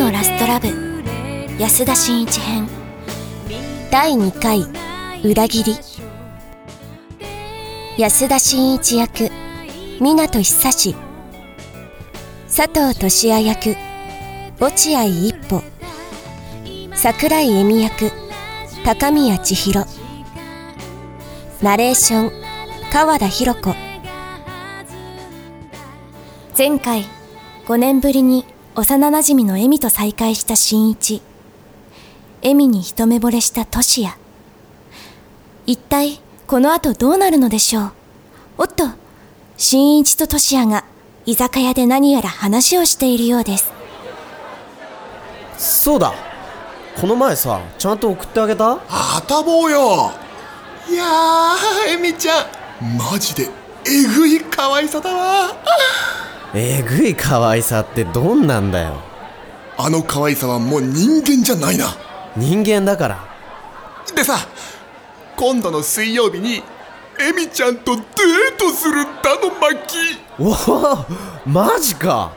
のラストラブ。安田真一編。第2回裏切り。安田真一役。湊久志。佐藤俊也役。落合一歩。桜井恵美役。高宮千尋。ナレーション。川田博子。前回5年ぶりに幼なじみの恵美と再会した新一。恵美に一目惚れしたトシヤ。一体この後どうなるのでしょう？おっと新一とトシヤが居酒屋で何やら話をしているようです。そうだ。この前さちゃんと送ってあげた？あたぼうよ。いやーエミちゃん。マジでえぐい可愛さだわえぐい可愛さってどんなんだよ。あの可愛さはもう人間じゃないな。人間だから。でさ今度の水曜日にエミちゃんとデートするんだのマッキーおおマジか。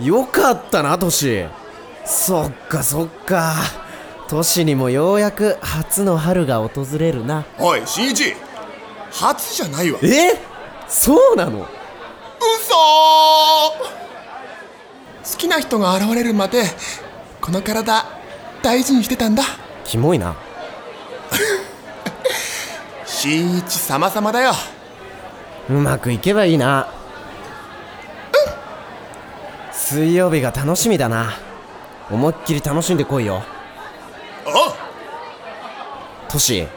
よかったなトシ。そっかそっか。トシにもようやく初の春が訪れるな。おい新一初じゃないわ。え？そうなの？嘘好きな人が現れるまでこの体大事にしてたんだ。キモいな。新一様々だよ。うまくいけばいいな。水曜日が楽しみだな。思いっきり楽しんでこいよ。おトシ。ん？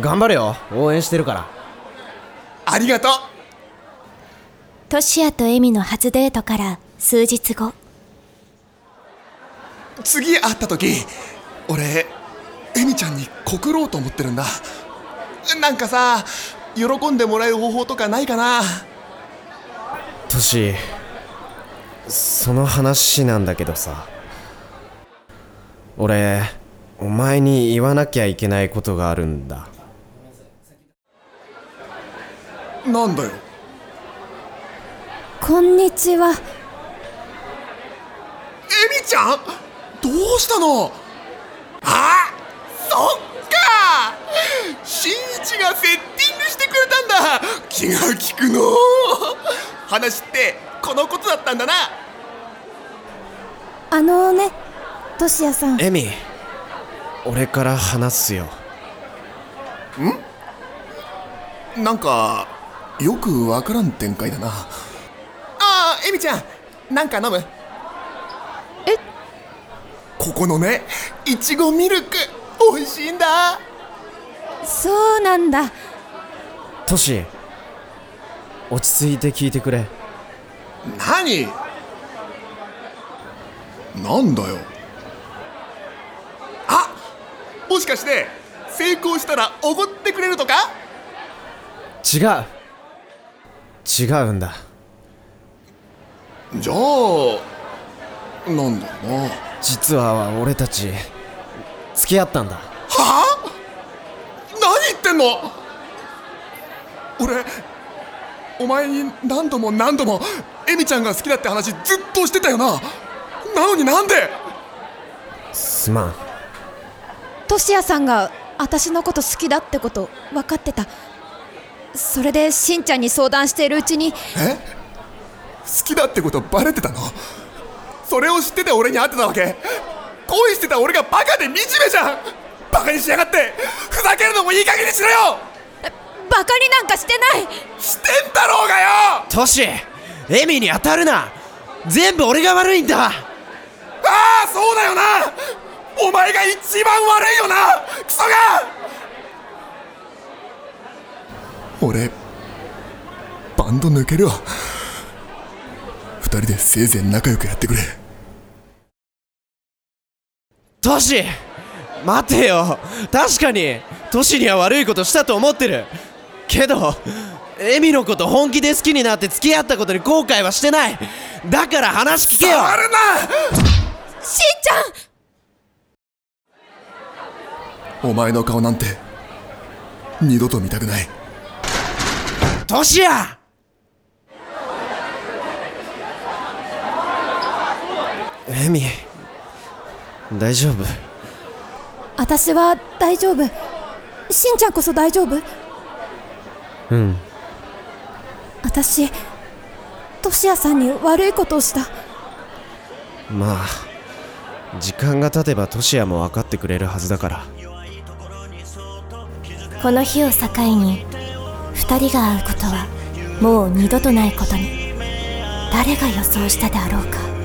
頑張れよ。応援してるからありがとう。トシヤと恵美の初デートから数日後。次会った時俺エミちゃんに告ろうと思ってるんだ。なんかさ喜んでもらえる方法とかないかな。トシその話なんだけどさ。俺お前に言わなきゃいけないことがあるんだなんだよ。こんにちは。エミちゃん？どうしたの？あそっか。新一がセッティングしてくれたんだ。気が利くの。話ってこのことだったんだな。あのねトシヤさん。エミ俺から話すよ。なんかよくわからん展開だな。ああエミちゃんなんか飲む？え？ここのねいちごミルク美味しいんだ。そうなんだ。トシ落ち着いて聞いてくれ。何？なんだよ。あもしかして成功したらおごってくれるとか？違う違うんだ。じゃあなんだろうな。実は俺たち付き合ったんだ。はあ？何言ってんの？俺お前に何度も何度もエミちゃんが好きだって話ずっとしてたよな。なのになんで？すまん。トシヤさんが私のこと好きだってこと分かってたそれでしんちゃんに相談しているうちにえ？好きだってことバレてたの？それを知ってて俺に会ってたわけ？恋してた俺がバカで惨めじゃん！バカにしやがって！ふざけるのもいい加減にしろよ！バカになんかしてない！してんだろうがよ！トシエミに当たるな！全部俺が悪いんだ！ああそうだよな！お前が一番悪いよな！クソが俺バンド抜けるわ。二人でせいぜい仲良くやってくれ。トシ待てよ。確かにトシには悪いことしたと思ってる。けどエミのこと本気で好きになって付き合ったことに後悔はしてない。だから話聞けよ。あるな！しんちゃん！お前の顔なんて二度と見たくないトシヤエミ大丈夫？私は大丈夫。しんちゃんこそ大丈夫？うん。私トシヤさんに悪いことをした。まあ時間が経てばトシヤも分かってくれるはずだから。この日を境に2人が会うことはもう二度とないことに誰が予想したであろうか。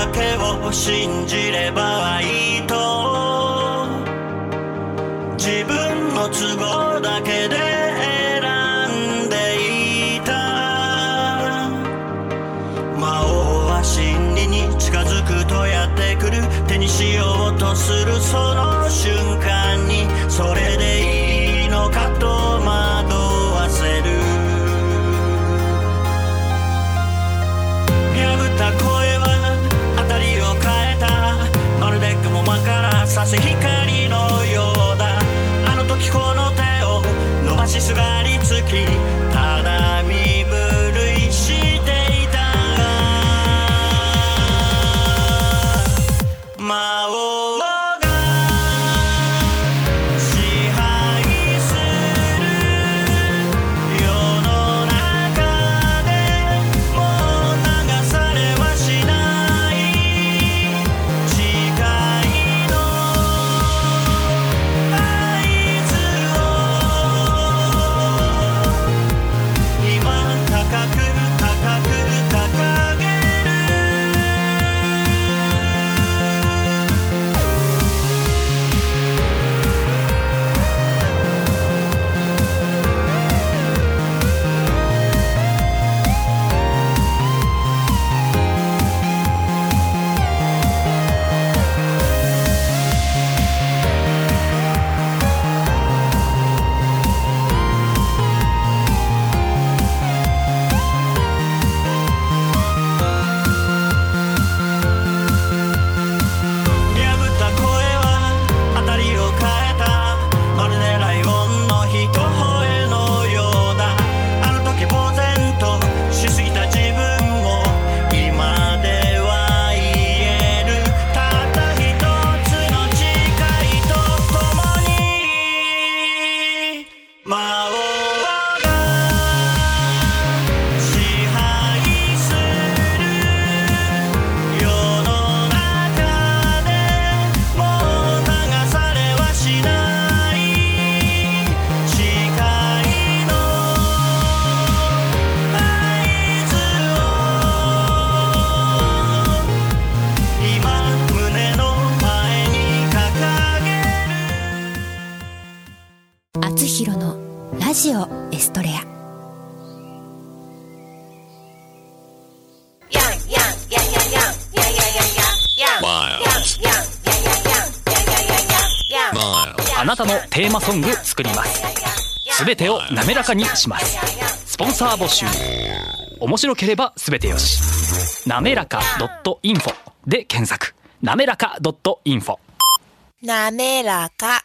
だけを信じればいいと。自分の都合だけで選んでいた。魔王は真理に近づくとやってくる。手にしようとするその瞬間。ジオエストレア。あなたのテーマソング作ります。すべてを滑らかにします。スポンサー募集。面白ければすべてよし。なめらか .info で検索。なめらか .info なめらか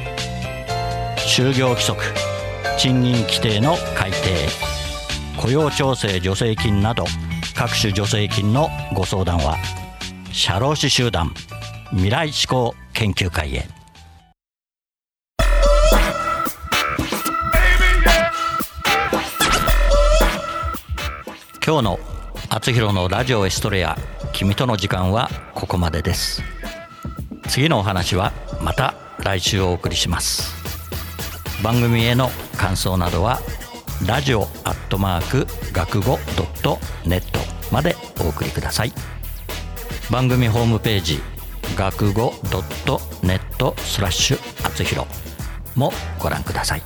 就業規則賃金規定の改定雇用調整助成金など各種助成金のご相談は社労士集団未来志向研究会へ。今日の「あつひろのラジオエストレア君との時間」はここまでです。次のお話はまた来週お送りします。番組への感想などはラジオアットマーク学語ドットネットまでお送りください番組ホームページ学語ドットネットスラッシュあつひろもご覧ください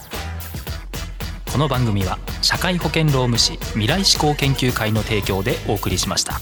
この番組は社会保険労務士未来志向研究会の提供でお送りしました。